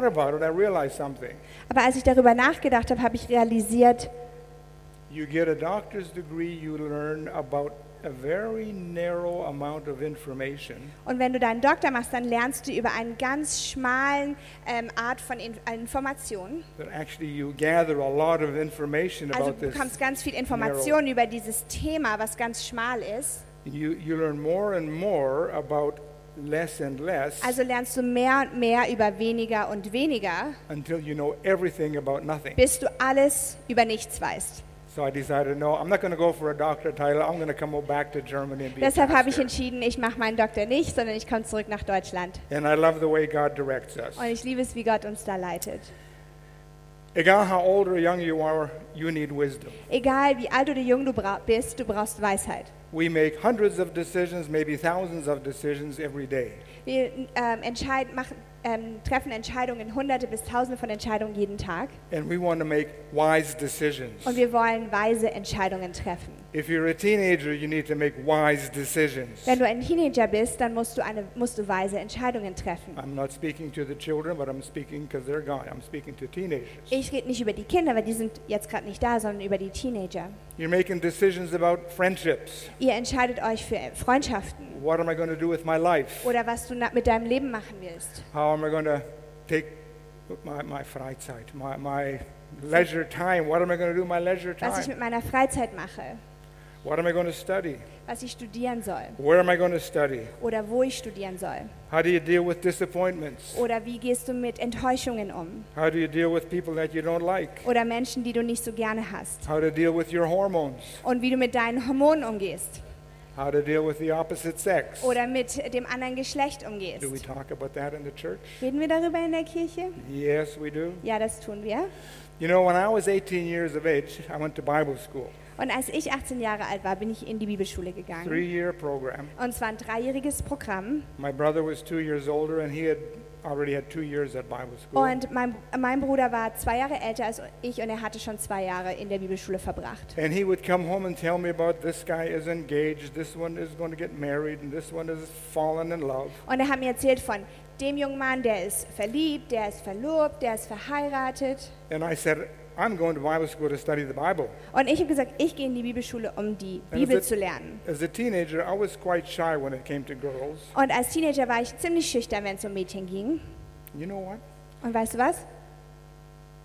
thought about it, I realized something. Aber als ich darüber nachgedacht habe, habe ich realisiert, You get a doctor's degree, you learn about a very narrow amount of information. und wenn du deinen Doktor machst, dann lernst du über einen ganz schmalen ähm, Art von In Informationen. That actually you gather a lot of information Also about du this. bekommst ganz viel Informationen über dieses Thema, was ganz schmal ist. You, you learn more and more about less and less Also lernst du mehr und mehr über weniger und weniger, until you know everything about nothing. bis du alles über nichts weißt. So I decided, no, I'm not going to go for a doctorate title. I'm going to come back to Germany and be a Deshalb habe ich pastor. entschieden, ich mache meinen Doktor nicht, sondern ich komme zurück nach Deutschland. And I love the way God directs us. Und ich liebe es, wie Gott uns da leitet. Egal how old or young you are, you need wisdom. Egal wie alt oder jung du bra- bist, du brauchst Weisheit. We make hundreds of decisions, maybe thousands of decisions every day. Wir ähm, entscheiden, machen, ähm, treffen Entscheidungen, hunderte bis tausende von Entscheidungen jeden Tag. And we want to make wise decisions. Und wir wollen weise Entscheidungen treffen. If you're a teenager, you need to make wise decisions. Wenn du ein Teenager bist, dann musst du, eine, musst du weise Entscheidungen treffen. I'm not speaking to the children, but I'm speaking because they're gone. I'm speaking to teenagers. Ich rede nicht über die Kinder, weil die sind jetzt gerade nicht da, sondern über die Teenager. You're making decisions about friendships. Ihr entscheidet euch für Freundschaften What am I going to do with my life? oder was du mit deinem Leben machen willst. How am I going to take my, my Freizeit, my, my leisure time? What am I going to do my leisure Was ich time? mit meiner Freizeit mache, What am I going to study? was ich studieren soll Where am I going to study? oder wo ich studieren soll. How do you deal with disappointments? Oder wie gehst du mit Enttäuschungen um? How do you deal with people that you don't like? Oder Menschen, die du nicht so gerne hast. How to deal with your hormones? Und wie du mit deinen Hormonen umgehst. How to deal with the opposite sex? Oder mit dem anderen Geschlecht umgehst. Do we talk about that in the church? Reden wir darüber in der Kirche? Yes, we do. Ja, das tun wir. You know, when I was 18 years of age, I went to Bible school, Und als ich 18 Jahre alt war, bin ich in die Bibelschule gegangen. three-year program. Und zwar ein dreijähriges Programm. My brother was two years older, and he had already had two years at Bible school. Und mein, mein Bruder war zwei Jahre älter als ich und er hatte schon zwei Jahre in der Bibelschule verbracht. And he would come home and tell me about this guy is engaged, this one is going to get married, and this one is fallen in love. Und er hat mir erzählt von dem jungen Mann, der ist verliebt, der ist verlobt, der ist verheiratet. And I said, I'm going to Bible school to study the Bible. Und ich habe gesagt, ich gehe in die Bibelschule, um die Bibel zu lernen. As a teenager, I was quite shy when it came to girls. Und als Teenager war ich ziemlich schüchtern, wenn es um Mädchen ging. You know what? Und weißt du was?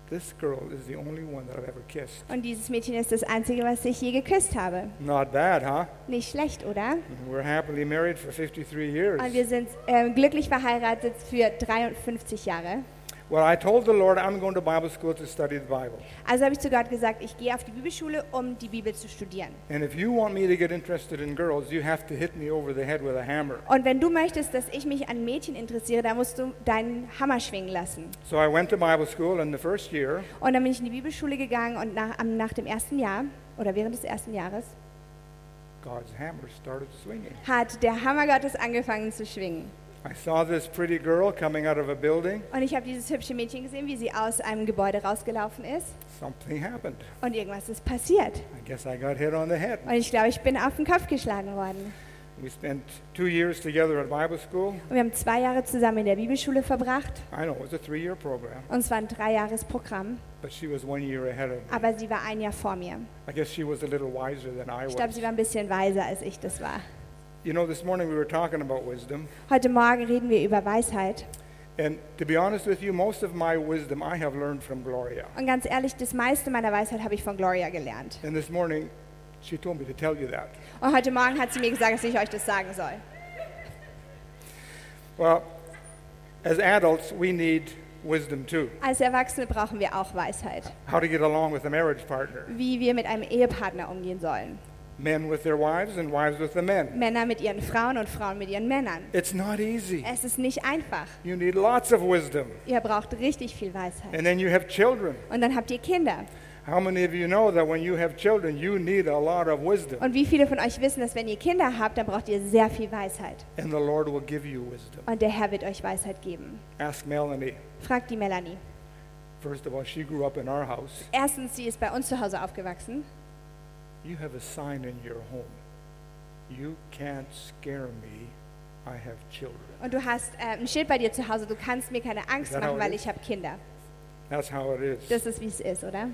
This girl is the only one that I've ever kissed. Und dieses Mädchen ist das Einzige, was ich je geküsst habe. Not bad, huh? Nicht schlecht, oder? We're happily married for 53 years. Und wir sind ähm, glücklich verheiratet für 53 Jahre. Well, I told the Lord I'm going to Bible school to study the Bible. Also habe ich zu Gott gesagt, ich gehe auf die Bibelschule, um die Bibel zu studieren. And if you want me to get interested in girls, you have to hit me over the head with a hammer. Und wenn du möchtest, dass ich mich an Mädchen interessiere, dann musst du deinen Hammer schwingen lassen. So I went to Bible school in the first year. Und dann bin ich in die Bibelschule gegangen und nach, nach dem ersten Jahr oder während des ersten Jahres God's hammer started swinging. hat der Hammer Gottes angefangen zu schwingen. I saw this pretty girl coming out of a building. Und ich habe dieses hübsche Mädchen gesehen, wie sie aus einem Gebäude rausgelaufen ist. Something happened. Und irgendwas ist passiert. I guess I got hit on the head. Und ich glaube, ich bin auf den Kopf geschlagen worden. We spent two years together at Bible school. Und wir haben zwei Jahre zusammen in der Bibelschule verbracht. I know it was a three-year program, Und es war ein Dreijahresprogramm. but she was one year ahead of me. Aber sie war ein Jahr vor mir. I guess she was a little wiser than I Ich glaube, was. sie war ein bisschen weiser, als ich das war. You know, this morning we were talking about wisdom, Heute Morgen reden wir über Weisheit. and to be honest with you, most of my wisdom I have learned from Gloria. Und ganz ehrlich, das meiste meiner Weisheit habe ich von Gloria gelernt. And this morning, she told me to tell you that. Und heute Morgen hat sie mir gesagt, dass ich euch das sagen soll. Well, as adults, we need wisdom too. Als Erwachsene brauchen wir auch Weisheit. How to get along with a marriage partner. Wie wir mit einem Ehepartner umgehen sollen. Men with their wives and wives with the men. Männer mit ihren Frauen und Frauen mit ihren Männern. It's not easy. Es ist nicht einfach. You need lots of wisdom. Ihr braucht richtig viel Weisheit. And then you have children. Und dann habt ihr Kinder. How many of you know that when you have children, you need a lot of wisdom? Und wie viele von euch wissen, dass wenn ihr Kinder habt, dann braucht ihr sehr viel Weisheit. And the Lord will give you wisdom. Und der Herr wird euch Weisheit geben. Ask Melanie. Fragt die Melanie. First of all, she grew up in our house. Erstens, sie ist bei uns zu Hause aufgewachsen. You have a sign in your home. You can't scare me I have children. Und du hast äh, ein Schild bei dir zu Hause, du kannst mir keine Angst Is that how machen, it weil is? ich habe Kinder. That's how it is. Das ist, wie es ist, oder?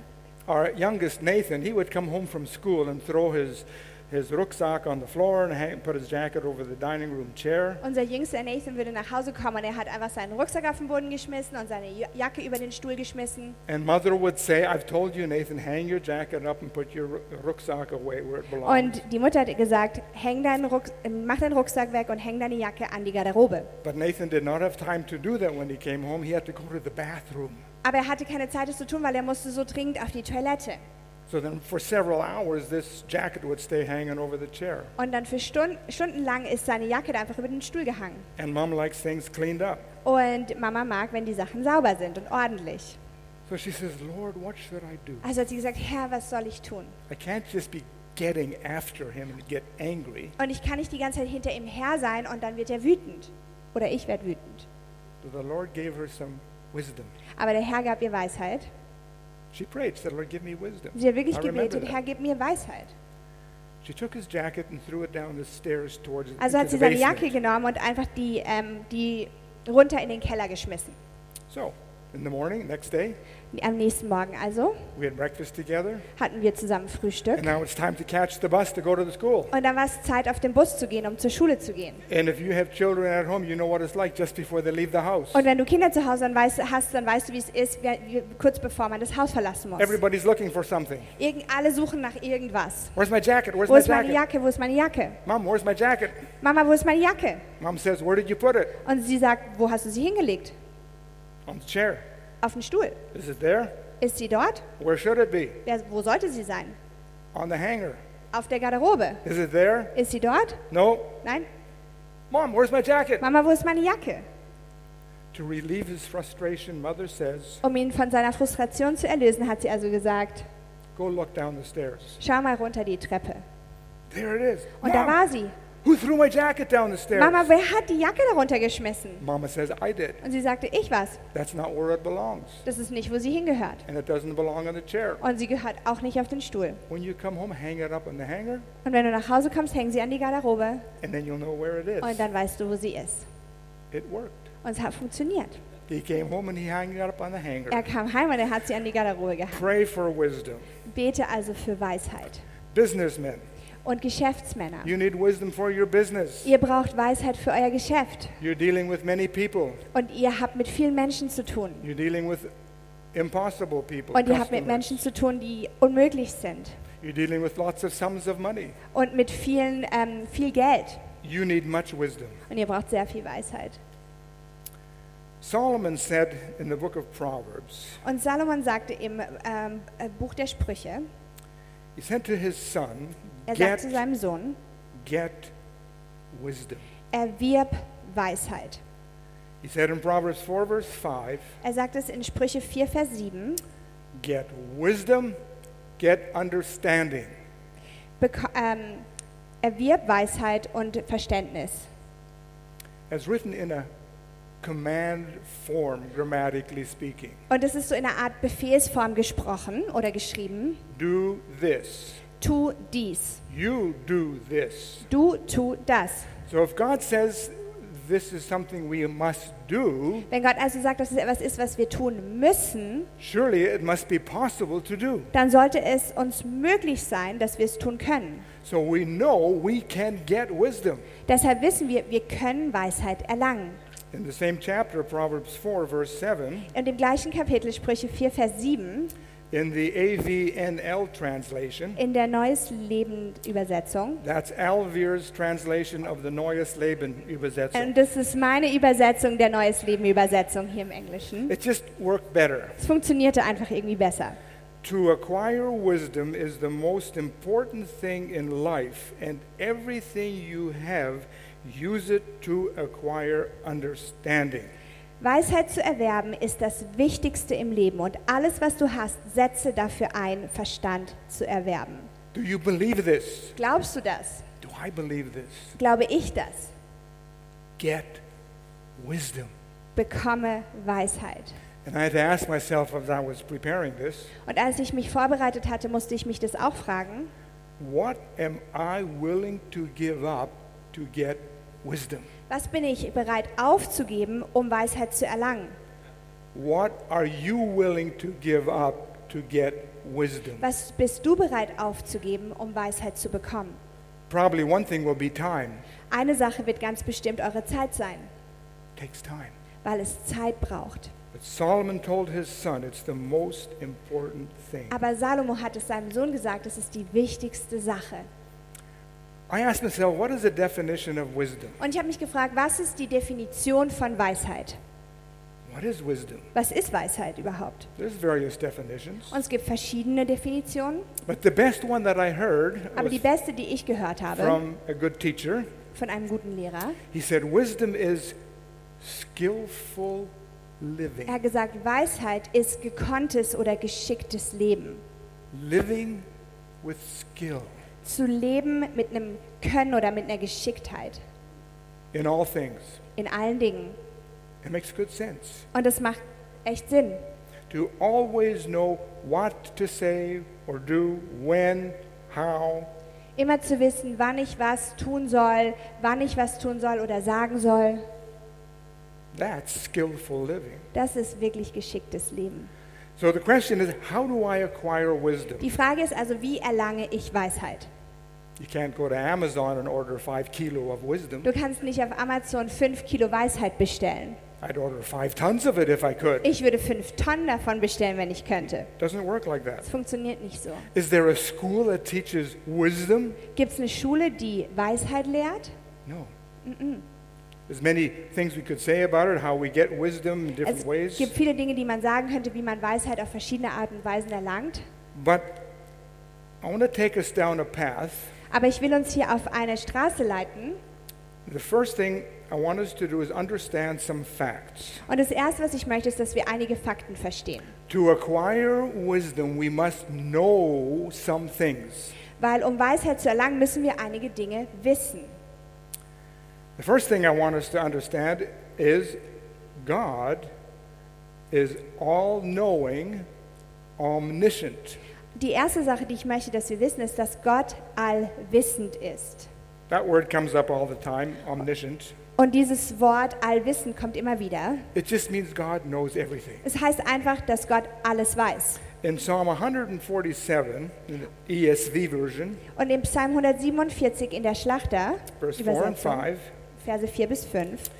Our youngest Nathan, he would come home from school and throw his, his rucksack on the floor and hang, put his jacket over the dining room chair. Unser jüngster Nathan würde nach Hause kommen und er hat einfach seinen Rucksack auf den Boden geschmissen und seine Ja- Jacke über den Stuhl geschmissen. And mother would say, I've told you, Nathan, hang your jacket up and put your ru- rucksack away where it belongs. Und die Mutter hat gesagt, häng deinen Ruck, mach deinen Rucksack weg und häng deine Jacke an die Garderobe. But Nathan did not have time to do that when he came home. He had to go to the bathroom. Aber er hatte keine Zeit, das zu tun, weil er musste so dringend auf die Toilette. So then for several hours, this jacket would stay hanging over the chair. Und dann für Stunden, stundenlang ist seine Jacke da einfach über den Stuhl gehangen. And mom likes things cleaned up. Und Mama mag, wenn die Sachen sauber sind und ordentlich. So she says, Lord, what should I do? Also hat sie gesagt, Herr, was soll ich tun? I can't just be getting after him and get angry. Und ich kann nicht die ganze Zeit hinter ihm her sein und dann wird er wütend. Oder ich werde wütend. So the Lord gave her some wisdom. Aber der Herr gab ihr Weisheit. She prayed, said, Lord, give me wisdom. Sie hat wirklich I remember gebetet, that. Herr, gib mir Weisheit. She took his jacket and threw it down the stairs towards Also into hat the sie seine basement. Jacke genommen und einfach die, ähm, die runter in den Keller geschmissen. So, in the morning, next day, Am nächsten Morgen also we had breakfast together, hatten wir zusammen Frühstück. and now it's time to catch the bus to go to the school. Und dann war es Zeit, auf den Bus zu gehen, um zur Schule zu gehen. And if you have children at home, you know what it's like just before they leave the house. Und wenn du Kinder zu Hause hast, dann weißt du, wie es ist, kurz bevor man das Haus verlassen muss. Everybody's looking for something. Irgend, alle suchen nach irgendwas. Where's my jacket? Where's Wo ist meine? Jacke? Wo ist meine Jacke? Mom, where's my jacket? Mama, wo ist meine Jacke? Mom says, Where did you put it? Und sie sagt, wo hast du sie hingelegt? On the chair. Auf den Stuhl. Is it there? Ist sie dort? Where should it be? Wer, wo sollte sie sein? On the hanger. Auf der Garderobe. Is it there? Ist sie dort? No. Nein? Mom, where's my jacket? Mama, wo ist meine Jacke? To relieve his frustration, mother says, Um ihn von seiner Frustration zu erlösen, hat sie also gesagt, Go look down the stairs. schau mal runter die Treppe. There it is. Und da Mom, war sie. Who threw my jacket down the stairs? Mama, wer hat die Jacke darunter geschmissen? Mama says, I did. Und sie sagte, ich was. That's not where it belongs. Das ist nicht, wo sie hingehört. And it doesn't belong on the chair. Und sie gehört auch nicht auf den Stuhl. When you come home, hang it up on the hanger, Und wenn du nach Hause kommst, häng sie an die Garderobe and then you'll know where it is. und dann weißt du, wo sie ist. It worked. Und es hat funktioniert. He came home and he hung it up on the Er hanger. kam heim und er hat sie an die Garderobe gehangen. Pray for wisdom. Bete also für Weisheit. Businessmen, Und Geschäftsmänner, you need wisdom for your business. ihr braucht Weisheit für euer Geschäft. You're dealing with many people. Und ihr habt mit vielen Menschen zu tun. You're dealing with impossible people. Und ihr habt mit. Menschen zu tun, die unmöglich sind. You're dealing with lots of sums of money. Und mit vielen, ähm, viel Geld. You need much wisdom. Und ihr braucht sehr viel Weisheit. Solomon said in the book of Proverbs, Und Salomon sagte im ähm, äh, Buch der Sprüche, he said to his son, er get, sagt zu seinem Sohn, get wisdom. erwirb Weisheit. He said in Proverbs 4, verse 5, Er sagt es in Sprüche 4, Vers 7, get wisdom, get understanding. beko- ähm, erwirb Weisheit und Verständnis. As written in a command form, grammatically speaking. Und es ist so in einer Art Befehlsform gesprochen oder geschrieben. Do this. Tu dies. You do this. Du tu das. So if God says this is something we must do, Wenn Gott also sagt, dass es etwas ist, was wir tun müssen, surely it must be possible to do. dann sollte es uns möglich sein, dass wir es tun können. So we know we can get wisdom. Deshalb wissen wir, wir können Weisheit erlangen. In the same chapter, Proverbs 4, verse 7, Und im gleichen Kapitel, Sprüche 4, Vers 7, in the AVNL translation, in der Neues Leben Übersetzung, that's Alvir's translation of the Neues Leben Übersetzung. und das ist meine Übersetzung der Neues Leben Übersetzung hier im Englischen. It just worked better. Es funktionierte einfach irgendwie besser. To acquire wisdom is the most important thing in life, and everything you have, use it to acquire understanding. Weisheit zu erwerben ist das Wichtigste im Leben und alles, was du hast, setze dafür ein, Verstand zu erwerben. Do you believe this? Glaubst du das? Do I believe this? Glaube ich das? Get wisdom. Bekomme Weisheit. And I had to ask myself as I was preparing this, Und als ich mich vorbereitet hatte, musste ich mich das auch fragen. what am I willing to give up to get wisdom? Was bin ich bereit aufzugeben, um Weisheit zu erlangen? What are you willing to give up to get wisdom? Was bist du bereit aufzugeben, um Weisheit zu bekommen? Probably one thing will be time. Eine Sache wird ganz bestimmt eure Zeit sein, takes time. weil es Zeit braucht. But Solomon told his son it's the most important thing. Aber Salomo hat es seinem Sohn gesagt, es ist die wichtigste Sache. I asked myself, what is the definition of wisdom? Und ich habe mich gefragt, was ist die Definition von Weisheit? What is wisdom? Was ist Weisheit überhaupt? There's various definitions. Und es gibt verschiedene Definitionen, But the best one that I heard aber die beste, die ich gehört habe from a good teacher. von einem guten Lehrer, He said, Wisdom is skillful living. er hat gesagt, Weisheit ist gekonntes oder geschicktes Leben. Living with skill Zu leben mit einem Können oder mit einer Geschicktheit in all things. in allen Dingen. It makes good sense. Und das macht echt Sinn. To always know what to say or do, when, how, Immer zu wissen, wann ich was tun soll, wann ich was tun soll oder sagen soll, that's skillful living. das ist wirklich geschicktes Leben. So the question is, how do I acquire wisdom? Die Frage ist also, wie erlange ich Weisheit? You can't go to Amazon and order five kilo of wisdom. Du kannst nicht auf Amazon 5 Kilo Weisheit bestellen. I'd order five tons of it if I could. Ich würde 5 Tonnen davon bestellen, wenn ich könnte. Doesn't work like that. Das funktioniert nicht so. Is there a school that teaches wisdom? Gibt es eine Schule, die Weisheit lehrt? No. There's many things we could say about it, how we get wisdom in different Es gibt viele Dinge, die man sagen könnte, wie man Weisheit auf verschiedene Arten und Weisen erlangt. But I want to take us down a path. Aber ich will uns hier auf eine Straße leiten. The first thing I want us to do is understand some facts. Und das Erste, was ich möchte, ist, dass wir einige Fakten verstehen. To acquire wisdom, we must know some things. Weil um Weisheit zu erlangen, müssen wir einige Dinge wissen. The first thing I want us to understand is God is all knowing, omniscient. Die erste Sache, die ich möchte, dass wir wissen, ist, dass Gott allwissend ist. That word comes up all the time, omniscient. Und dieses Wort allwissend kommt immer wieder. It just means God knows everything. Es heißt einfach, dass Gott alles weiß. In Psalm 147, in the ESV version, Und im Psalm 147 in der Schlachter, verse 4 and Übersetzung, 5, Verse 4 bis 5,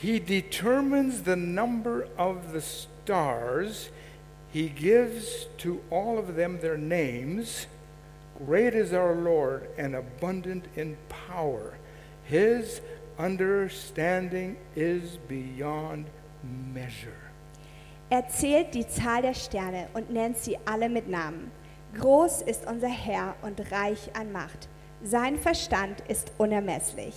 He determines the number of the stars. He gives to all of them their names. Great is our Lord and abundant in power. His understanding is beyond measure. Er zählt die Zahl der Sterne und nennt sie alle mit Namen. Groß ist unser Herr und reich an Macht. Sein Verstand ist unermesslich.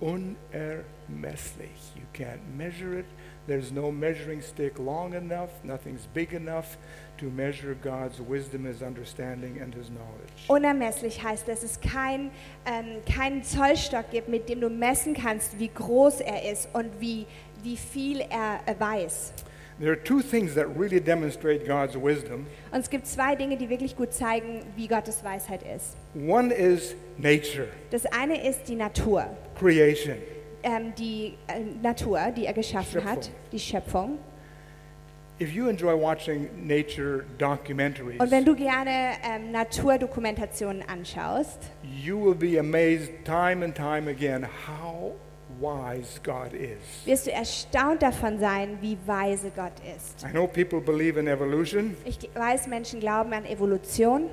Unermesslich. You can't measure it. There's no measuring stick long enough. Nothing's big enough to measure God's wisdom, His understanding, and His knowledge. Unermesslich heißt, dass es kein, ähm, keinen Zollstock gibt, mit dem du messen kannst, wie groß er ist und wie, wie viel er weiß. There are two things that really demonstrate God's wisdom. Und es gibt zwei Dinge, die wirklich gut zeigen, wie Gottes Weisheit ist. One is nature, Das eine ist die Natur. creation. Ähm, die äh, Natur, die er geschaffen hat, Schöpfung. die Schöpfung. If you enjoy watching nature documentaries, Und wenn du gerne ähm, Naturdokumentationen anschaust, you will be amazed time and time again how wise God is. wirst du erstaunt davon sein, wie weise Gott ist. I know people believe in evolution, Ich weiß, Menschen glauben an Evolution.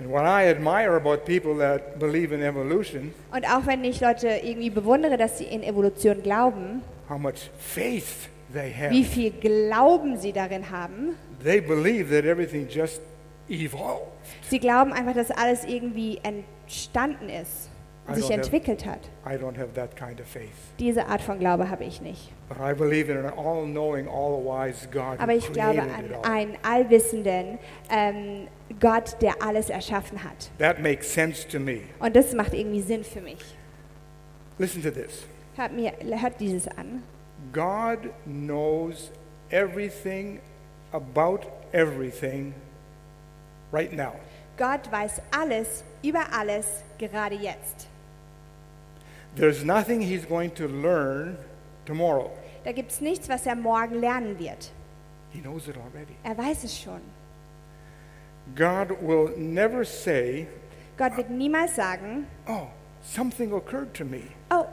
and what I admire about people that believe in evolution, Und auch wenn ich Leute irgendwie bewundere, dass sie in Evolution glauben, how much faith they have. wie viel Glauben sie darin haben, They believe that everything just evolved. sie glauben einfach, dass alles irgendwie entstanden ist sich entwickelt hat. I don't have that kind of faith. Diese Art von Glaube habe ich nicht. But I believe in an all-knowing, all-wise God Aber ich glaube an einen allwissenden ähm, Gott, der alles erschaffen hat. That makes sense to me. Und das macht irgendwie Sinn für mich. Listen to this. Hört, mir, hört dieses an. God knows everything about everything right now. Gott weiß alles über alles gerade jetzt. There's nothing he's going to learn tomorrow. Da gibt es nichts, was er morgen lernen wird. He knows it already. Er weiß es schon. God will never say, Gott wird niemals sagen, Oh, something occurred to me. oh,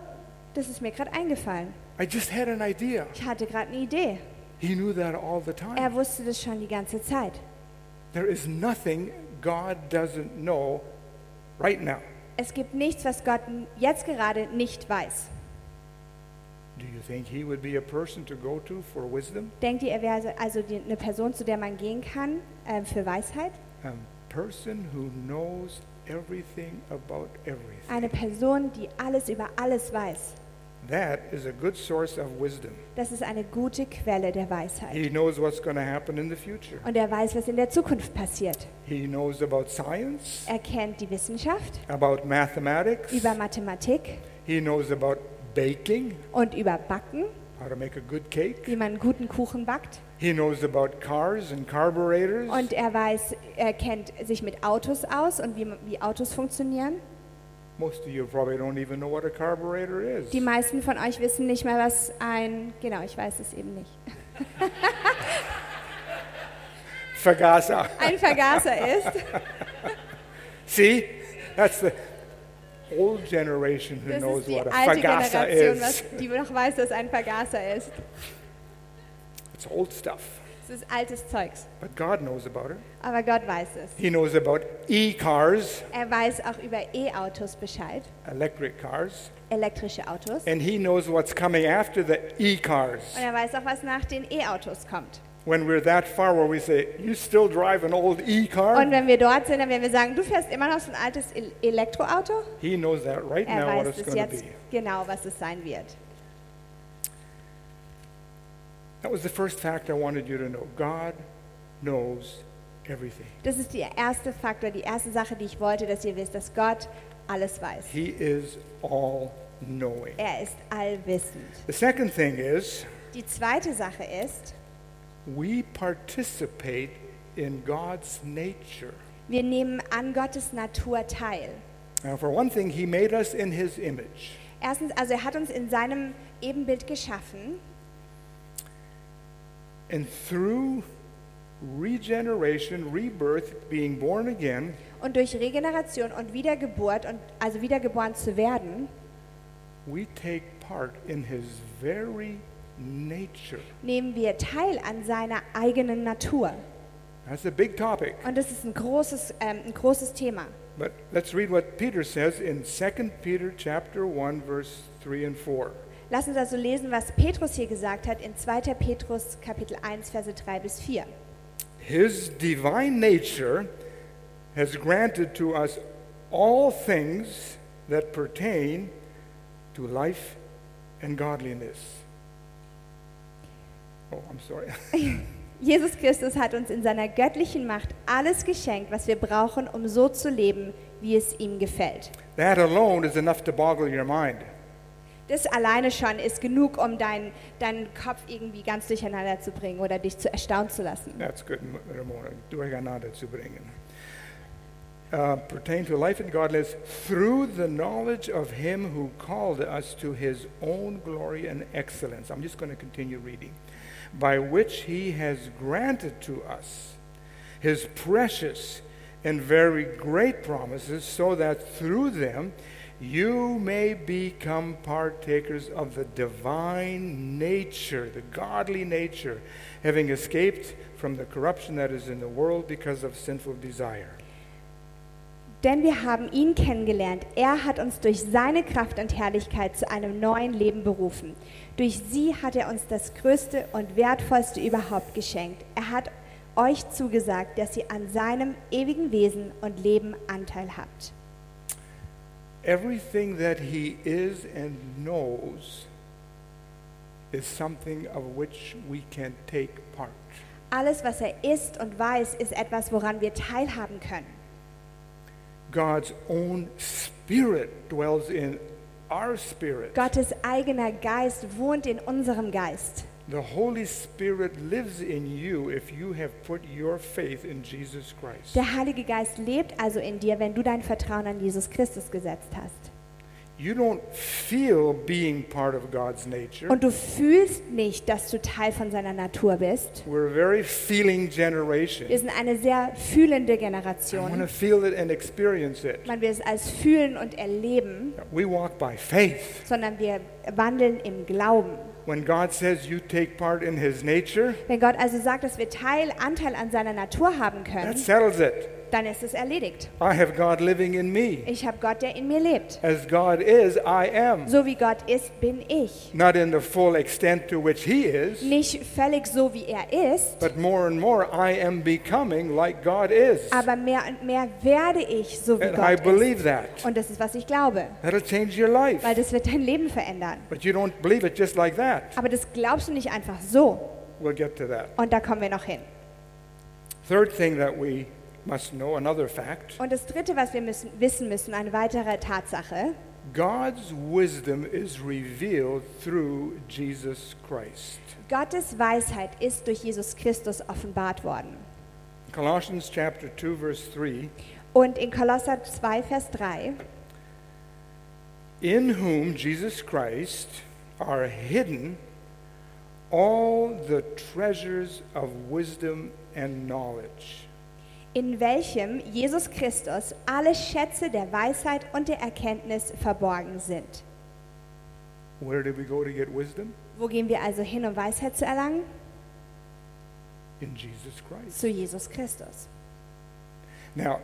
das ist mir gerade eingefallen. I just had an idea. Ich hatte gerade eine Idee. He knew that all the Er time. wusste das schon die ganze Zeit. There is nothing God doesn't know right now. Es gibt nichts, was Gott jetzt gerade nicht weiß. Do you think he would be a person to go to for wisdom? Denkt ihr, er wäre also eine Person, zu der man gehen kann äh, für Weisheit? A person who knows everything about everything. Eine Person, die alles über alles weiß. That is a good source of wisdom. Das ist eine gute Quelle der Weisheit. He knows what's going to happen in the future. Und er weiß, was in der Zukunft passiert. He knows about science, Er kennt die Wissenschaft about mathematics. über Mathematik He knows about baking, und über Backen, how to make a good cake. wie man einen guten Kuchen backt. He knows about cars and carburetors. Und er weiß, er kennt sich mit Autos aus und wie, wie Autos funktionieren. Die meisten von euch wissen nicht mal, was ein, genau, ich weiß es eben nicht, Vergaser. ein Vergaser ist. See? That's the old generation who Das knows ist die what a alte Vergaser Generation, is. was, die noch weiß, dass ein Vergaser ist. It's old stuff. Das ist altes Zeugs. But God knows about it. Aber Gott weiß es. He knows about e-cars, Er weiß auch über E-Autos Bescheid, electric cars, elektrische Autos. and he knows what's coming after the e-cars. Und er weiß auch, was nach den E-Autos kommt. When we're that far where we say, you still drive an old Und e-car? wenn wir dort sind, dann werden wir sagen, du fährst immer noch so ein altes El- Elektroauto? He knows that right Er now what weiß it's es going to jetzt be. genau, was es sein wird. That was the first fact I wanted you to know. God knows everything. Das ist der erste Faktor, die erste Sache, die ich wollte, dass ihr wisst, dass Gott alles weiß. He is all knowing. Er ist allwissend. The second thing is Die zweite Sache ist, we participate in God's nature. wir nehmen an Gottes Natur teil. Now, for one thing, He made us in His image. Erstens, also er hat uns in seinem Ebenbild geschaffen And through regeneration, rebirth, being born again, und durch Regeneration und Wiedergeburt und also wiedergeboren zu werden, we take part in His very nature. nehmen wir teil an seiner eigenen Natur. That's a big topic. Und das ist ein großes, ähm, ein großes Thema. But let's read what Peter says in 2 Peter chapter 1 verse 3 and 4. Lass uns also lesen, was Petrus hier gesagt hat in 2. Petrus Kapitel 1, Verse 3 bis 4. His divine nature has granted to us all things that pertain to life and godliness. Oh, I'm sorry. Jesus Christus hat uns in seiner göttlichen Macht alles geschenkt, was wir brauchen, um so zu leben, wie es ihm gefällt. That alone is enough to boggle your mind. Das alleine schon ist genug, um deinen deinen Kopf irgendwie ganz durcheinander zu bringen oder dich zu erstaunen zu lassen. That's good, Ramona. Durcheinander zu bringen. Uh, pertain to life and godliness through the knowledge of him who called us to his own glory and excellence. I'm just going to continue reading. By which he has granted to us his precious and very great promises, so that through them you may become partakers of the divine nature, the godly nature, having escaped from the corruption that is in the world because of sinful desire. Denn wir haben ihn kennengelernt. Er hat uns durch seine Kraft und Herrlichkeit zu einem neuen Leben berufen. Durch sie hat er uns das Größte und Wertvollste überhaupt geschenkt. Er hat euch zugesagt, dass ihr an seinem ewigen Wesen und Leben Anteil habt. Everything that he is and knows is something of which we can take part. Alles, was er ist und weiß, ist etwas, woran wir teilhaben können. God's own spirit dwells in our spirit. Gottes eigener Geist wohnt in unserem Geist. The Holy Spirit lives in you if you have put your faith in Jesus Christ. Der Heilige Geist lebt also in dir, wenn du dein Vertrauen an Jesus Christus gesetzt hast. You don't feel being part of God's nature. Und du fühlst nicht, dass du Teil von seiner Natur bist. We're a very feeling Wir generation. sind eine sehr fühlende I want to Generation. feel it and experience it. Man will es als fühlen und erleben, We walk by faith. sondern wir wandeln im Glauben. When God says you take part in His nature, Wenn Gott also sagt, dass wir Teil, Anteil an seiner Natur haben that settles it. Dann ist es erledigt. I have God living in me. Ich habe Gott, der in mir lebt. As God is, I am. So wie Gott ist, bin ich. Not in the full extent to which He is, Nicht völlig so, wie er ist, but more and more I am becoming like God is. aber mehr und mehr werde ich so, wie And I Gott ist. believe that. Und das ist, was ich glaube, That'll change your life. weil das wird dein Leben verändern. But you don't believe it just like that. Aber das glaubst du nicht einfach so. We'll get to that. Und da kommen wir noch hin. Third thing that we must know, another fact Und das Dritte, was wir müssen, wissen müssen, eine weitere Tatsache, God's wisdom is revealed through Jesus Christ. Gottes Weisheit ist durch Jesus Christus offenbart worden. Colossians chapter 2 verse 3 Und in Kolosser 2, Vers 3, in whom Jesus Christ are hidden all the treasures of wisdom and knowledge. In welchem Jesus Christus alle Schätze der Weisheit und der Erkenntnis verborgen sind. Where did we go to get wisdom? Wo gehen wir also hin, um Weisheit zu erlangen? In Jesus Christ. Zu Jesus Christus. Now,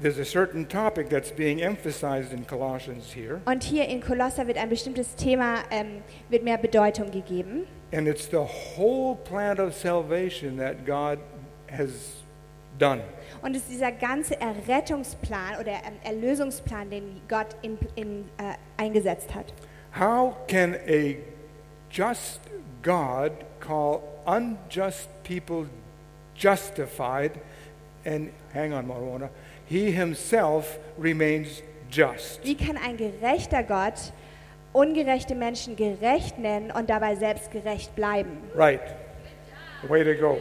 there's a certain topic that's being emphasized in Colossians here, Und hier in Kolosser wird ein bestimmtes Thema, ähm, wird mehr Bedeutung gegeben. and it's the whole plan of salvation that God has done. Und es ist dieser ganze Errettungsplan oder ähm, Erlösungsplan, den Gott in, in, äh, eingesetzt hat. How can a just God call unjust people justified? And hang on, Marona. He himself remains just. Wie kann ein gerechter Gott ungerechte Menschen gerecht nennen und dabei selbst gerecht bleiben? Right. Way to go.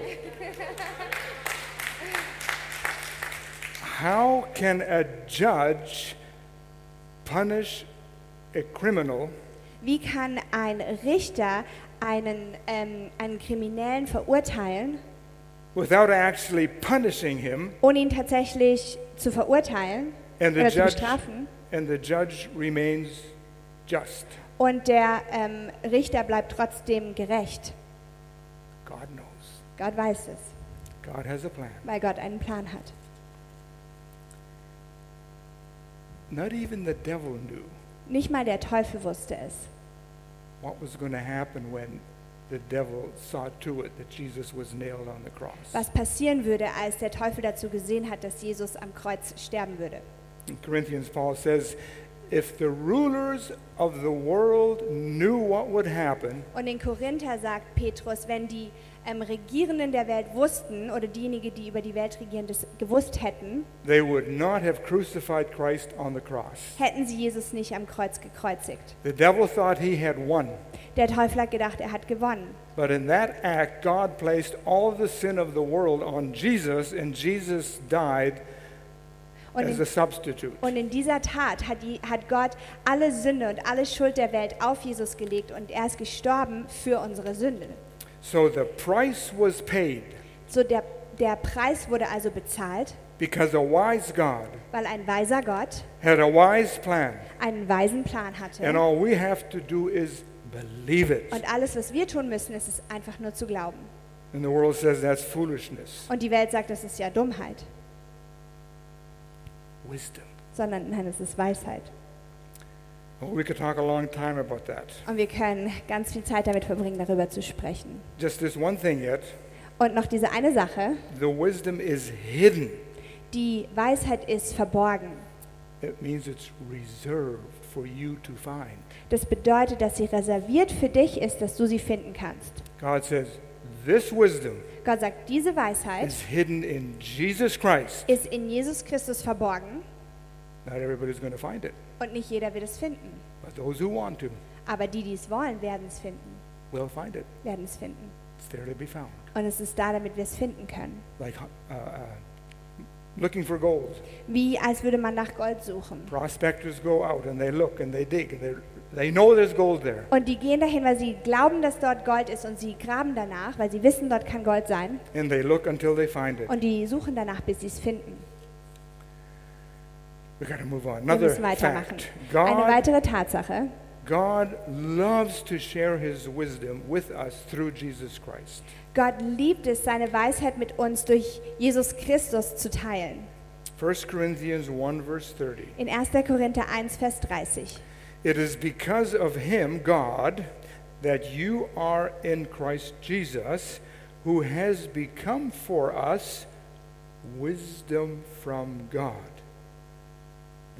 How can a judge punish a criminal Wie kann ein Richter einen, ähm, einen Kriminellen verurteilen, without actually punishing him, ohne ihn tatsächlich zu verurteilen and the oder zu judge bestrafen? and the judge remains just? Und der ähm, Richter bleibt trotzdem gerecht. God knows. Gott weiß es, God has a plan. weil Gott einen Plan hat. Not even the devil knew Nicht mal der Teufel wusste es, what was going to happen when the devil saw to it that Jesus was nailed on the cross. was passieren würde, als der Teufel dazu gesehen hat, dass Jesus am Kreuz sterben würde. In Corinthians, Paul says, if the rulers of the world knew what would happen, Und in Korinther sagt Petrus, wenn die ähm, Regierenden der Welt wussten oder diejenigen, die über die Welt regieren, das gewusst hätten, they would not have crucified Christ on the cross. hätten sie Jesus nicht am Kreuz gekreuzigt. The devil thought he had won, Der Teufel hat gedacht, er hat gewonnen. but in that act, God placed all the sin of the world on Jesus, and Jesus died Und as in, a substitute. und in dieser Tat hat, die, hat Gott alle Sünde und alle Schuld der Welt auf Jesus gelegt und er ist gestorben für unsere Sünde. So the price was paid So der, der Preis wurde also bezahlt, because a wise God weil ein weiser Gott had a wise plan, einen weisen Plan and hatte. all we have to do is believe it. Und alles, was wir tun müssen, ist es einfach nur zu glauben. And the world says that's foolishness. Und die Welt sagt, das ist ja Dummheit, Wisdom. sondern nein, es ist Weisheit. We could talk a long time about that. Und wir können ganz viel Zeit damit verbringen, darüber zu sprechen. Just this one thing yet. Und noch diese eine Sache, The wisdom is hidden. die Weisheit ist verborgen. It means it's reserved for you to find. Das bedeutet, dass sie reserviert für dich ist, dass du sie finden kannst. God says, this wisdom Gott sagt, diese Weisheit is hidden in Jesus Christ. ist in Jesus Christus verborgen Not everybody's going to find it, und nicht jeder wird es finden. but those who want to Aber die, die es wollen, werden es finden, will find it. werden es finden. It's there to be found. Und es ist da, damit wir es finden können. Like uh, uh, looking for gold. wie als würde man nach Gold suchen. Prospectors go out and they look and they dig. And they, they know there's gold there. Und die gehen dahin, weil sie glauben, dass dort Gold ist und sie graben danach, weil sie wissen, dort kann Gold sein. And they look until they find it. Und die suchen danach, bis sie es finden. We got to move on. Another Wir müssen weitermachen. fact Eine God, weitere Tatsache. God loves to share his wisdom with us through Jesus Christ. Gott liebt es, seine Weisheit mit uns durch Jesus Christus zu teilen. 1 Corinthians 1, verse 30. In 1. Korinther 1, Vers 30. It is because of him, God, that you are in Christ Jesus, who has become for us wisdom from God.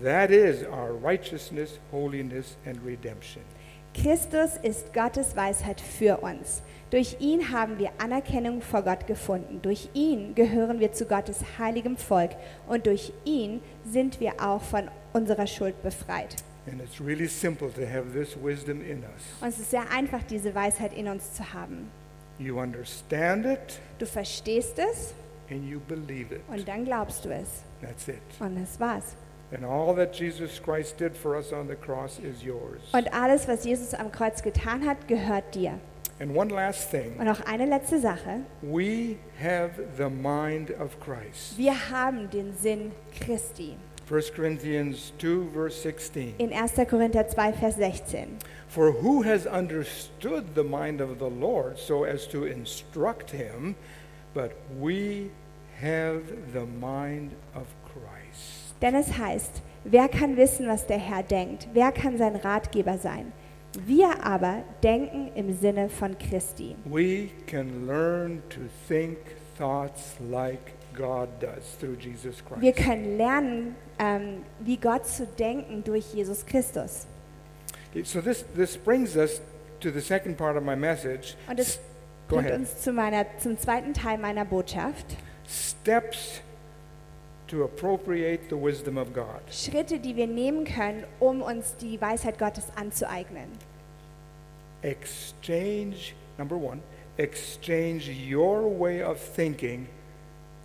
That is our righteousness, holiness, and redemption. Christus ist Gottes Weisheit für uns. Durch ihn haben wir Anerkennung vor Gott gefunden. Durch ihn gehören wir zu Gottes heiligem Volk und durch ihn sind wir auch von unserer Schuld befreit. And it's really simple to have this wisdom in us. Und es ist sehr einfach, diese Weisheit in uns zu haben. You understand it Du verstehst es and you believe it. und dann glaubst du es. That's it. Und das war's. And all that Jesus Christ did for us on the cross is yours. Und alles, was Jesus am Kreuz getan hat, gehört dir. And one last thing Und noch eine letzte Sache. we have the mind of Christ. Wir haben den Sinn Christi. 1 Corinthians 2, verse 16. In 1. Korinther 2, Vers 16. For who has understood the mind of the Lord so as to instruct him? But we have the mind of Christ. Denn es heißt, wer kann wissen, was der Herr denkt? Wer kann sein Ratgeber sein? Wir aber denken im Sinne von Christi. We can learn to think thoughts like God does through Jesus Wir Christ. können lernen, ähm, wie Gott zu denken durch Jesus Christus. So this, this brings us to the second part of my message. Und es Go bringt ahead. uns zu meiner, zum zweiten Teil meiner Botschaft. Steps to appropriate the wisdom of God. Schritte, die wir nehmen können, um uns die Weisheit Gottes anzueignen. Exchange, number one, exchange your way of thinking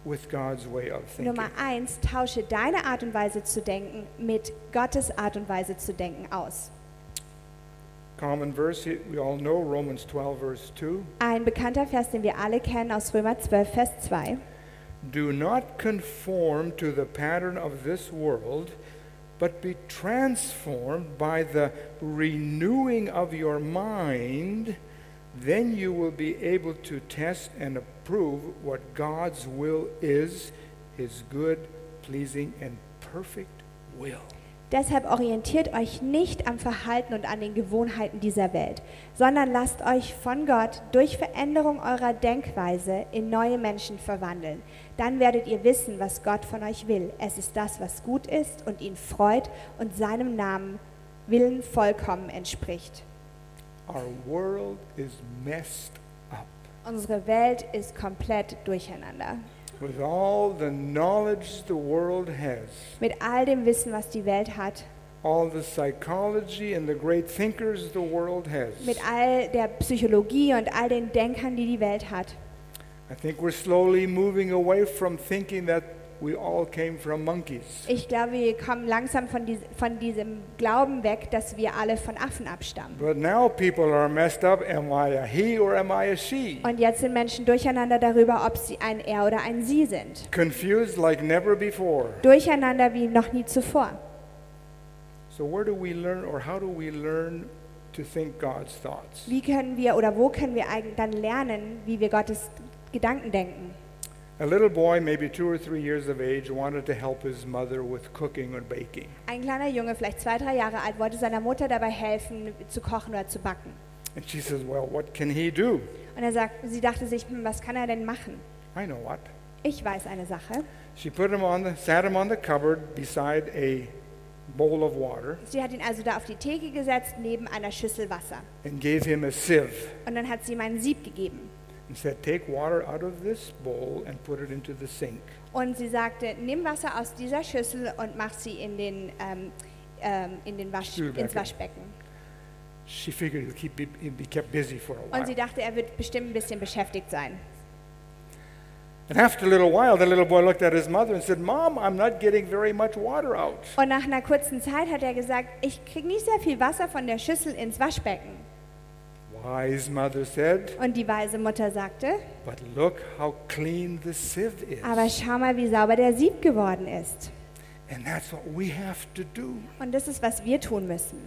with God's way of thinking. Nummer eins, tausche deine Art und Weise zu denken mit Gottes Art und Weise zu denken aus. Common verse, we all know, Romans 12, verse 2. Ein bekannter Vers, den wir alle kennen aus Römer 12, Vers 2. Do not conform to the pattern of this world, but be transformed by the renewing of your mind. Then you will be able to test and approve what God's will is, his good, pleasing, and perfect will. Deshalb orientiert euch nicht am Verhalten und an den Gewohnheiten dieser Welt, sondern lasst euch von Gott durch Veränderung eurer Denkweise in neue Menschen verwandeln. Dann werdet ihr wissen, was Gott von euch will. Es ist das, was gut ist und ihn freut und seinem Namen Willen vollkommen entspricht. Our world is messed up. Unsere Welt ist komplett durcheinander. With all the knowledge the world has, Mit all dem Wissen, was die Welt hat, all the psychology and the great thinkers the world has, mit all der Psychologie und all den Denkern, die die Welt hat, I think we're slowly moving away from thinking that we all came from monkeys. Ich glaube, wir kommen langsam von, dies, von diesem Glauben weg, dass wir alle von Affen abstammen. But now people are messed up. Am I a he or am I a she? Und jetzt sind Menschen durcheinander darüber, ob sie ein Er oder ein Sie sind. Confused like never before. Durcheinander wie noch nie zuvor. So, where do we learn or how do we learn to think God's thoughts? Wie können wir oder wo können wir eigentlich dann lernen, wie wir Gottes Gedanken denken? Ein kleiner Junge, vielleicht zwei, drei Jahre alt, wollte seiner Mutter dabei helfen, zu kochen oder zu backen. And she says, Well, what can he do? Und er sagt, sie dachte sich, hm, was kann er denn machen? I know what. Ich weiß eine Sache. She put him on the, sat him on the cupboard beside a bowl of water Sie hat ihn also da auf die Theke gesetzt, neben einer Schüssel Wasser. and gave him a sieve Und dann hat sie ihm einen Sieb gegeben. And said, Take water out of this bowl and put it into the sink. Und sie sagte, nimm Wasser aus dieser Schüssel und mach sie in den, ähm, ähm, in den Wasch, Spülbecken. ins Waschbecken. She figured he'll, keep, he'll be kept busy for a Und sie while. dachte, er wird bestimmt ein bisschen beschäftigt sein. And after a little while, the little boy looked at his mother and said, Mom, I'm not getting very much water out. Und nach einer kurzen Zeit hat er gesagt, ich kriege nicht sehr viel Wasser von der Schüssel ins Waschbecken. Wise mother said, Und die weise Mutter sagte, But look how clean the sieve is. aber schau mal, wie sauber der Sieb geworden ist. And that's what we have to do. Und das ist, was wir tun müssen.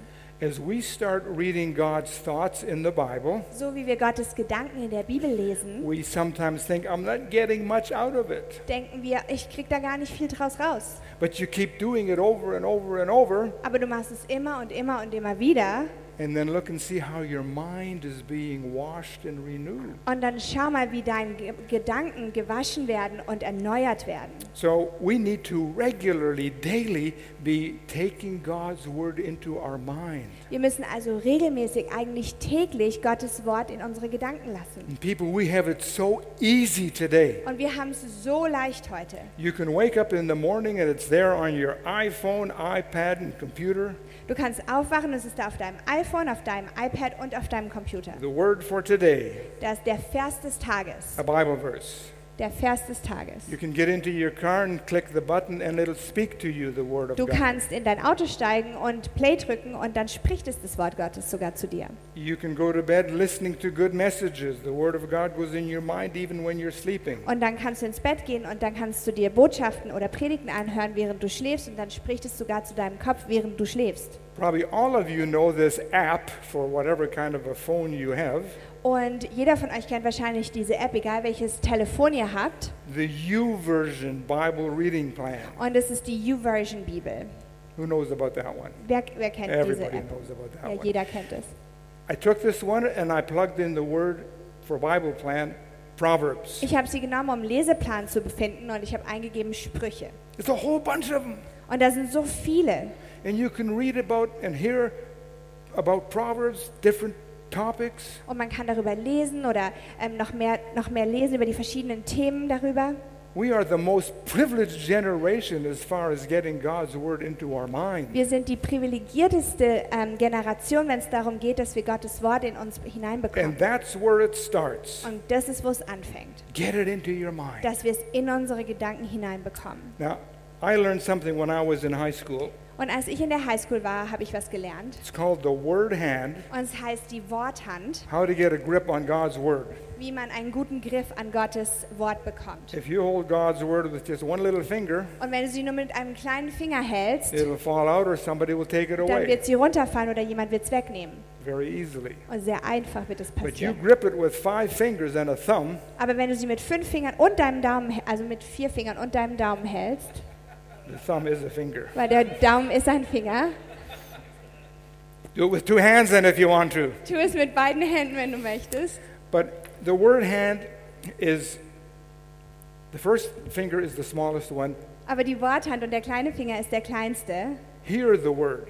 As we start reading God's thoughts in the Bible, So wie wir Gottes Gedanken in der Bibel lesen, we sometimes think, I'm not getting much out of it. denken wir, ich krieg da gar nicht viel draus raus. But you keep doing it over and over and over, Aber du machst es immer und immer und immer wieder. And then look and see how your mind is being washed and renewed. Und dann schau mal, wie deine Ge- Gedanken gewaschen werden und erneuert werden. So we need to regularly, daily be taking God's word into our mind. Wir müssen also regelmäßig, eigentlich täglich Gottes Wort in unsere Gedanken lassen. And people, we have it so easy today. Und wir haben es so leicht heute. You can wake up in the morning and it's there on your iPhone, iPad, and computer. Du kannst aufwachen, es ist da auf deinem iPhone, auf deinem iPad und auf deinem Computer. The word for today, Das ist der Vers des Tages. a Bible verse. Der Vers des Tages. You can get into your car and click the button and it'll speak to you the word of Du God. kannst in dein Auto steigen und Play drücken und dann spricht es das Wort Gottes sogar zu dir. You can go to bed listening to good messages. The word of God goes in your mind even when you're sleeping. Und dann kannst du ins Bett gehen und dann kannst du dir Botschaften oder Predigten anhören, während du schläfst und dann spricht es sogar zu deinem Kopf, während du schläfst. Probably all of you know this app for whatever kind of a phone you have, Und jeder von euch kennt wahrscheinlich diese App, egal welches Telefon ihr habt. the YouVersion Bible Reading Plan. Und es ist die YouVersion Bibel. Who knows about that one? Wer, wer kennt diese Everybody App? knows about that Ja, one. jeder kennt es. I took this one and I plugged in the word for Bible plan, Proverbs. Ich habe sie genommen, um Leseplan zu befinden und ich habe eingegeben Sprüche. It's a whole bunch of them. Und da sind so viele. And you can read about and hear about Proverbs, different topics. Und man kann darüber lesen oder ähm, noch, mehr, noch mehr lesen über die verschiedenen Themen darüber. We are the most privileged generation as far as getting God's word into our mind. Wir sind die privilegierteste ähm, Generation, wenn es darum geht, dass wir Gottes Wort in uns hineinbekommen. And that's where it starts. Und das ist, wo es anfängt, Get it into your mind. dass wir es in unsere Gedanken hineinbekommen. Now, I learned something when I was in high school. Und als ich in der Highschool war, habe ich was gelernt. It's called the word hand, Und es heißt die Worthand, how to get a grip on God's word. wie man einen guten Griff an Gottes Wort bekommt. If you hold God's word with just one little finger, Und wenn du sie nur mit einem kleinen Finger hältst, it'll fall out or somebody will take it dann away wird sie runterfallen oder jemand wird es wegnehmen. very easily. Und sehr einfach wird es But you passieren. grip it with five fingers and a thumb, Aber wenn du sie mit fünf Fingern und deinem Daumen, also mit vier Fingern und deinem Daumen hältst, the thumb is a finger. weil der Daumen ist ein Finger, Do it with two hands then if you want to. tu es mit beiden Händen, wenn du möchtest. But the word hand is the first finger is the smallest one. Aber die Worthand und der kleine Finger ist der kleinste. Hear the word.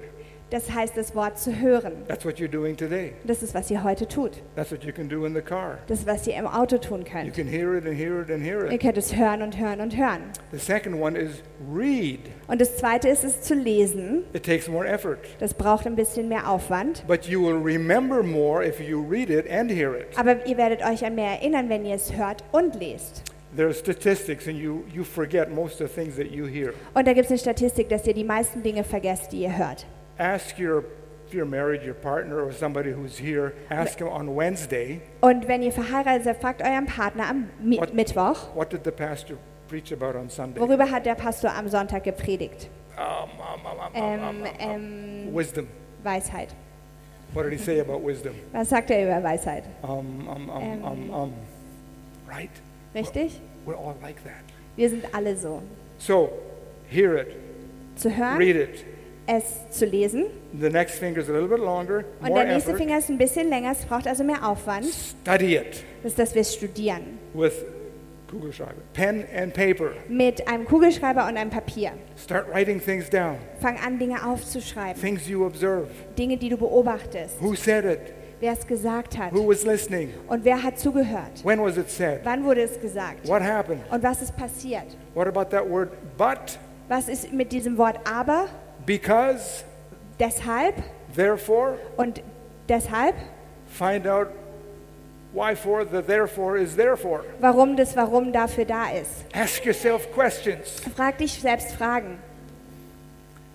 Das heißt, das Wort zu hören. That's what you're doing today. Das ist, was ihr heute tut. That's what you can do in the car. Das ist, was ihr im Auto tun You könnt. can hear it and hear it and hear Ihr it. könnt es hören und hören und hören. The second one is read. Und das zweite ist es zu lesen. It takes more effort. Das braucht ein bisschen mehr Aufwand. But you will remember more if you read it and hear it. Aber ihr werdet euch an mehr erinnern, wenn ihr es hört und lest. There are statistics, and you, you forget most of the things that you hear. Und da gibt es eine Statistik, dass ihr die meisten Dinge vergesst, die ihr hört. Ask your, if you're married, your partner, or somebody who's here, ask them on Wednesday, Und wenn ihr verheiratet seid, fragt euren Partner am Mi What- Mittwoch, what did the pastor preach about on Sunday? worüber hat der Pastor am Sonntag gepredigt? Um, um, um, um, Ähm, um, um, um, ähm, Wisdom. Weisheit. What did he say about wisdom? Was sagt er über Weisheit? Um, um, um, Ähm. Right? Richtig? We're all like that. Wir sind alle so. So, hear it, Zu hören, read it. Es zu lesen. The next finger is a little bit longer, Und more der nächste effort. Finger ist ein bisschen länger, es braucht also mehr Aufwand. Study it Das ist, dass wir es studieren. with Kugelschreiber, pen and paper. Mit einem Kugelschreiber und einem Papier. Start writing things down, Fang an, Dinge aufzuschreiben. things you observe. Dinge, die du beobachtest. Who said it? Wer es gesagt hat. Who was listening? Und wer hat zugehört. When was it said? Wann wurde es gesagt? What happened? Und was ist passiert? What about that word but? Was ist mit diesem Wort aber, Because, deshalb therefore, und deshalb? find out why for, the therefore is therefore. warum das Warum dafür da ist. Ask yourself questions. Frag dich selbst Fragen.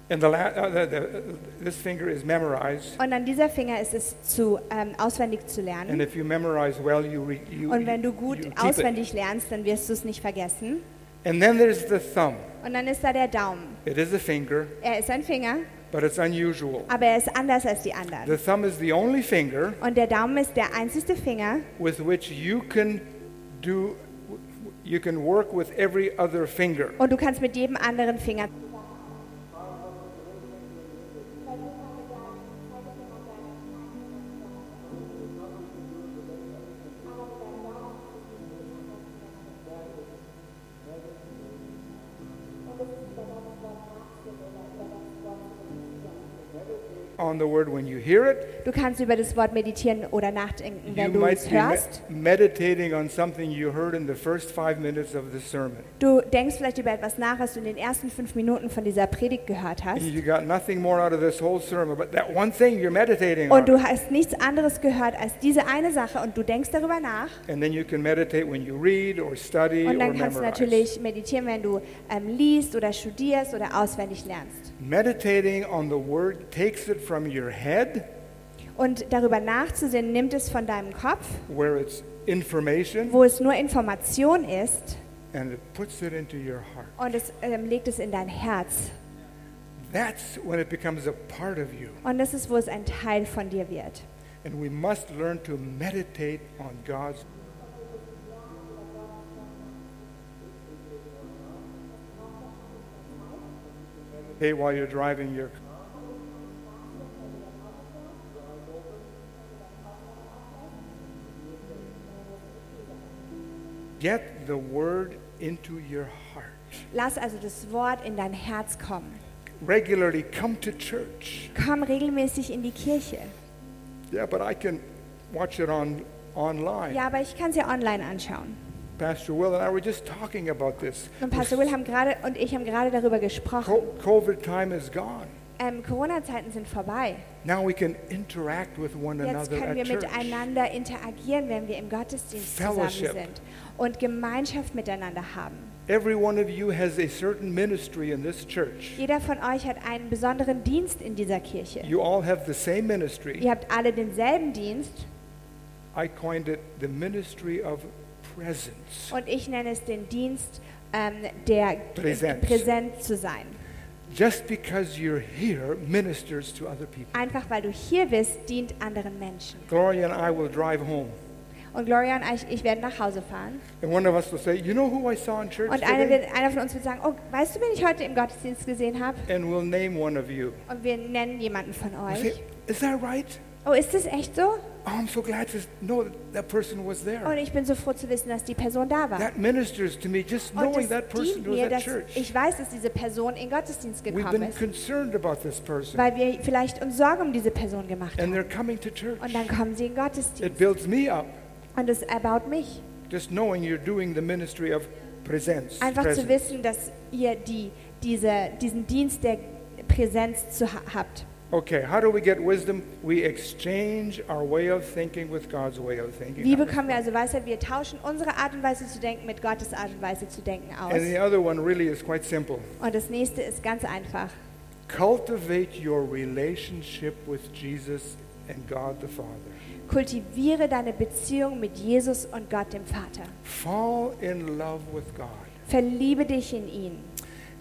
And the, uh, the, the, this finger is memorized. Und an dieser Finger ist es zu, ähm, auswendig zu And lernen. if you memorize well, you, re, you, Und wenn du gut keep it. auswendig lernst, dann wirst du es nicht vergessen. And then there's the thumb. Und dann ist da der Daumen. It is a finger, Er ist ein Finger, but it's unusual. aber er ist anders als die anderen. The thumb is the only finger Und der Daumen ist der einzige Finger, with which you can do, you can work with every other finger. und du kannst mit jedem anderen Finger. On the word when you hear it, Du kannst über das Wort meditieren oder nachdenken, you wenn du might es be me- hörst. meditating on something you heard in the first five minutes of the sermon. Du denkst vielleicht über etwas nach, was du in den ersten fünf Minuten von dieser Predigt gehört hast. And you got nothing more out of this whole sermon, but that one thing you're meditating Und on. du hast nichts anderes gehört als diese eine Sache und du denkst darüber nach. And then you can meditate when you read or study Und or dann kannst du memorize. natürlich meditieren, wenn du ähm, liest oder studierst oder auswendig lernst. Meditating on the word takes it from your head, Und darüber nachzusehen, nimmt es von deinem Kopf, where it's information, wo es nur Information ist, and it puts it into your heart. und es ähm, legt es in dein Herz. That's when it becomes a part of you. Und das ist, wo es ein Teil von dir wird. And we must learn to meditate on God's Hey, while you're driving your car. Get the word into your heart. Lass also das Wort in dein Herz kommen. Regularly come to church. Komm regelmäßig in die Kirche. Yeah, but I can watch it on online. Ja, aber ich kann es ja online anschauen. Pastor Will and I were just talking about this. Und Pastor Will haben gerade und ich haben gerade darüber gesprochen. Co- COVID time is gone. Ähm, Corona-Zeiten sind vorbei. Now we can interact with one Jetzt another können wir miteinander interagieren, wenn wir im Gottesdienst zusammen Fellowship. sind und Gemeinschaft miteinander haben. Every one of you has a certain ministry in this church. Jeder von euch hat einen besonderen Dienst in dieser Kirche. You all have the same ministry. Ihr habt alle denselben Dienst I coined it the ministry of presence. und ich nenne es den Dienst ähm, der Präsenz. präsent zu sein. Just because you're here ministers to other people. Einfach weil du hier bist, dient anderen Menschen. Gloria and I will drive home. Und Gloria und ich, ich werden nach Hause fahren. And one of us will say, You know who I saw in church Und einer, wird, einer von uns wird sagen, oh, weißt du, wen ich heute im Gottesdienst gesehen habe? We'll name one of you. Und wir nennen jemanden von You say, euch. Is that right? Oh, ist das echt so? Oh, I'm so glad to know that that person was there. Und ich bin so froh zu wissen, dass die Person da war. That ministers to me just Und knowing that person dient was mir, at dass church. ich weiß, dass diese Person in Gottesdienst We've gekommen been ist, concerned about this person. weil wir vielleicht uns Sorgen um diese Person gemacht And haben. they're coming to church. Und dann kommen sie in It Gottesdienst. builds me up Und es erbaut mich. just knowing you're doing the ministry of presence. Einfach zu presence. wissen, dass ihr die, diese, diesen Dienst der Präsenz zu ha habt. Okay, how do we get wisdom? We exchange our way of thinking with God's way of thinking. Wie bekommen wir also Weisheit? Wir tauschen unsere Art und Weise zu denken mit Gottes Art und Weise zu denken aus. And the other one really is quite simple. Und das nächste ist ganz einfach. Cultivate your relationship with Jesus and God the Father. Kultiviere deine Beziehung mit Jesus und Gott dem Vater. Fall in love with God. Verliebe dich in ihn.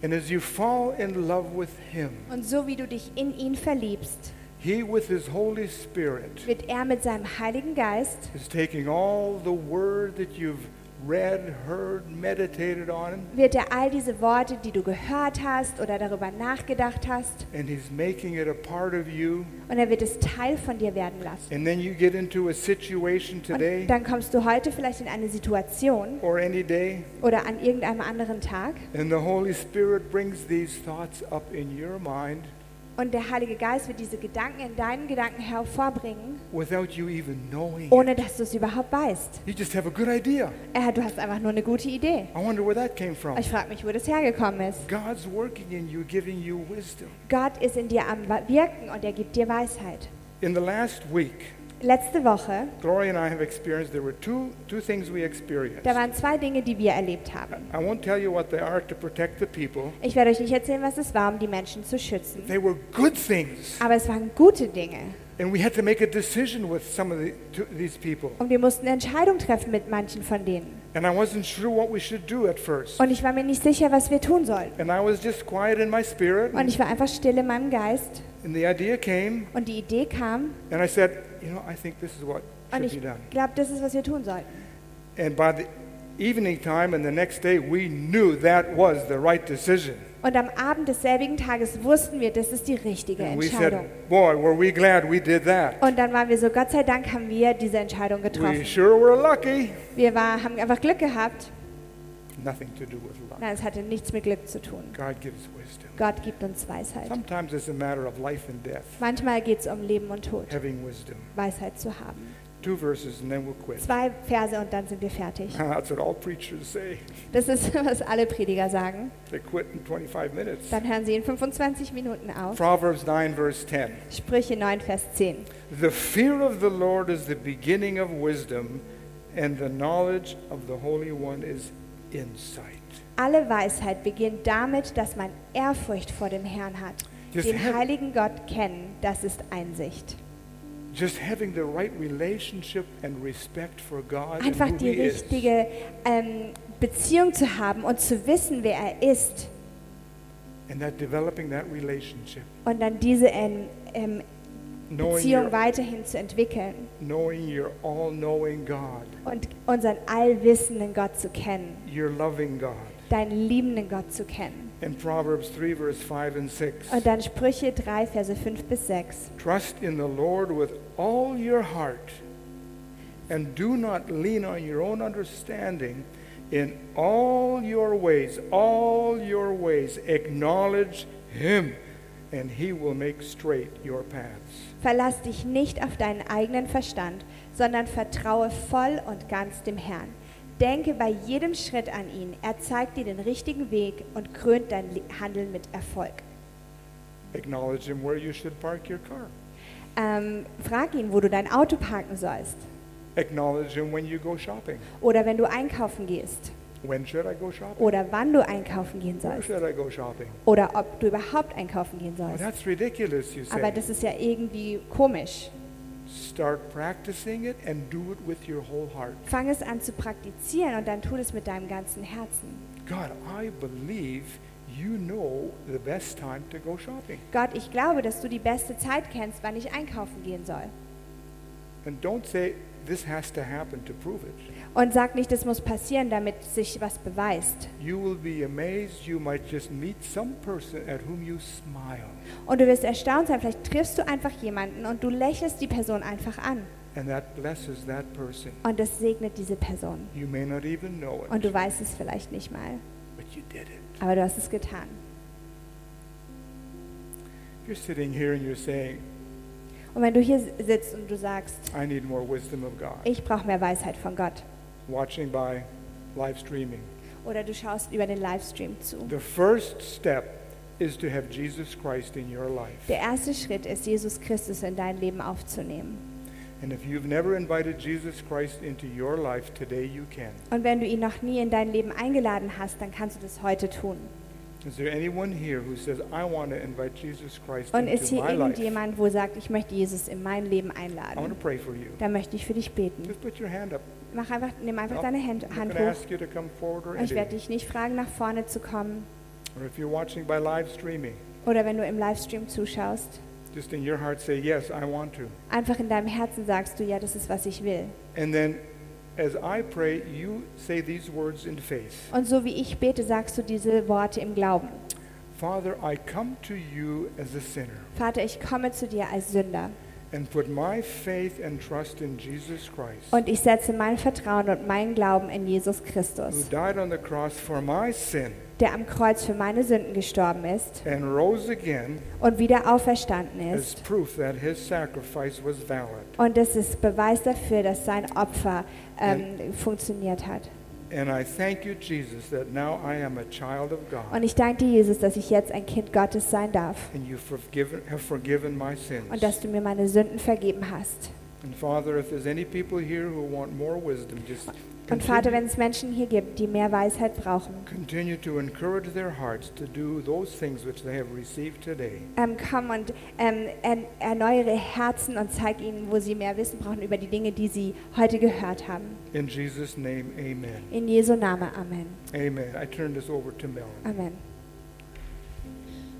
And as you fall in love with Him, Und so wie du dich in ihn verliebst, He, with His Holy Spirit, wird er mit seinem Heiligen Geist is taking all the word that you've read, heard, meditated on, wird er all diese Worte, die du gehört hast oder darüber nachgedacht hast, and He's making it a part of you. und er wird es Teil von dir werden lassen. And then you get into a situation today Und dann kommst du heute vielleicht in eine Situation or any day, oder an irgendeinem anderen Tag and the Holy Spirit brings these thoughts up in your mind und der Heilige Geist wird diese Gedanken in deinen Gedanken hervorbringen, without you even knowing. it. ohne dass du es überhaupt weißt. You just have a good idea. Äh, du hast einfach nur eine gute Idee. I wonder where that came from. Ich frage mich, wo das hergekommen ist. God's working in you, giving you wisdom. Gott ist in dir am Wirken und er gibt dir Weisheit. In the last week, Letzte Woche, Gloria and I have experienced, there were two, two things we experienced. da waren zwei Dinge, die wir erlebt haben. I won't tell you what they are to protect the people. Ich werde euch nicht erzählen, was es war, um die Menschen zu schützen. They were good things. Aber es waren gute Dinge. And we had to make a decision with some of the, to, these people. Und wir mussten eine Entscheidung treffen mit manchen von denen. And I wasn't sure what we should do at first. Und ich war mir nicht sicher, was wir tun sollten. And I was just quiet in my spirit. Und ich war einfach still in meinem Geist. And the idea came. Und die Idee kam. And I said, you know, I think this is what Und should ich be done. glaube, das ist, was wir tun sollten. And by the evening time and the next day, we knew that was the right decision. Und am Abend desselbigen Tages wussten wir, das ist die richtige And we Entscheidung. said, boy, were we glad we did that. Und dann waren wir so, Gott sei Dank haben wir diese Entscheidung We getroffen. sure were lucky. Wir war, haben einfach Glück gehabt. Nothing to do with luck. Nein, es hatte nichts mit Glück zu tun. God gives wisdom. Gott gibt uns Weisheit. Sometimes it's a matter of life and death, Manchmal geht es um Leben und Tod, having wisdom. Weisheit zu haben. Two verses and then we'll quit. Zwei Verse und dann sind wir fertig. That's what all preachers say. Das ist, was alle Prediger sagen. They quit in 25 minutes. Dann hören sie in 25 Minuten auf. Proverbs 9, verse 10. Sprüche 9, Vers 10. The fear of the Lord is the beginning of wisdom, and the knowledge of the Holy One is insight. Alle Weisheit beginnt damit, dass man Ehrfurcht vor dem Herrn hat. Just Den have- heiligen Gott kennen, das ist Einsicht. Just having the right relationship and respect for God and Einfach die richtige ähm, Beziehung zu haben und zu wissen, wer er ist. And that developing that relationship, Und dann diese ähm, ähm, Beziehung um you're, weiterhin zu entwickeln. knowing you're all-knowing God, Und unseren allwissenden Gott zu kennen. you're loving God. Deinen liebenden Gott zu kennen. In Proverbs 3, verse 5 and 6. Und dann Sprüche 3, Verse 5 bis 6. Trust in the Lord with all your heart, and do not lean on your own understanding. In all your ways, all your ways, acknowledge Him, and He will make straight your paths. Verlass dich nicht auf deinen eigenen Verstand, sondern vertraue voll und ganz dem Herrn. Denke bei jedem Schritt an ihn. Er zeigt dir den richtigen Weg und krönt dein Handeln mit Erfolg. Acknowledge Him where you should park your car. Ähm, frag ihn, wo du dein Auto parken sollst. Acknowledge Him when you go shopping. Oder wenn du einkaufen gehst. When should I go shopping? Oder wann du einkaufen gehen Where sollst. should I go shopping? Oder ob du überhaupt einkaufen gehen Well, sollst. that's ridiculous, you Aber say. das ist ja irgendwie komisch. Start practicing it and do it with your whole heart. Fang es an zu praktizieren und dann tu es mit deinem ganzen Herzen. God, I believe you know the best time to go shopping. Gott, ich glaube, dass du die beste Zeit kennst, wann ich einkaufen gehen soll. And don't say this has to happen to prove it. Und sag nicht, das muss passieren, damit sich was beweist. Und du wirst erstaunt sein, vielleicht triffst du einfach jemanden und du lächelst die Person einfach an. And that blesses that person. Und das segnet diese Person. You may not even know it, Und du weißt es vielleicht nicht mal, but you did it. aber du hast es getan. You're sitting here and you're saying, Und wenn du hier sitzt und du sagst, I need more wisdom of God. ich brauche mehr Weisheit von Gott, Watching by live streaming. oder du schaust über den Livestream zu. The first step is to have Jesus Christ in your life. Der erste Schritt ist, Jesus Christus in dein Leben aufzunehmen. And if you've never invited Jesus Christ into your life, today you can. Und wenn du ihn noch nie in dein Leben eingeladen hast, dann kannst du das heute tun. Is there anyone here who says, I want to invite Jesus Christ Und ist into hier my life? irgendjemand, wo sagt, ich möchte Jesus in mein Leben I want to einladen? pray for you. Dann möchte ich für dich beten. Just put your hand up. Mach einfach, nimm einfach deine Hand, Hand hoch. Ich werde dich nicht fragen, nach vorne zu kommen. Oder wenn du im Livestream zuschaust. just in your heart say, Yes, I want to. Einfach in deinem Herzen sagst du, ja, das ist, was ich will. And then as I pray, you say these words in faith Und so wie ich bete, sagst du diese Worte im Glauben. Father, I come to you as a sinner Vater, ich komme zu dir als Sünder. And put my faith and trust in Jesus Christ, Und ich setze mein Vertrauen und meinen Glauben in Jesus who Christus, died on the cross for my sin der am Kreuz für meine Sünden gestorben ist und wieder auferstanden ist. proof that his sacrifice was valid. Und das ist Beweis dafür, dass sein Opfer ähm, funktioniert hat. And I thank you, Jesus, that now I am a child of God Und ich danke dir, Jesus, dass ich jetzt ein Kind Gottes sein darf and you forgiven, have forgiven my und sins. dass du mir meine Sünden vergeben hast. And Father, if there's any people here who want more wisdom, just Und Vater, wenn es Menschen hier gibt, die mehr Weisheit brauchen, continue to encourage their hearts to do those things which they have received today. ähm, komm und ähm, er, erneuere Herzen und zeig ihnen, wo sie mehr Wissen brauchen über die Dinge, die sie heute gehört haben. In Jesus' name, amen. In Jesu Name, Amen. Amen. I turn this over to Mel. Amen.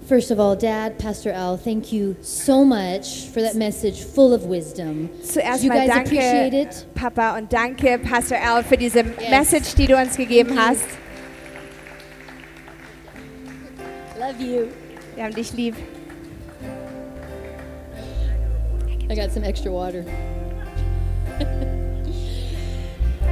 First of all, Dad, Pastor Al, thank you so much for that message full of wisdom. Zuerst Did you mal guys appreciate danke, it? Papa, und danke, Pastor Al, für diese Message, die du uns gegeben hast. Love you. Wir haben dich lieb. I got some extra water.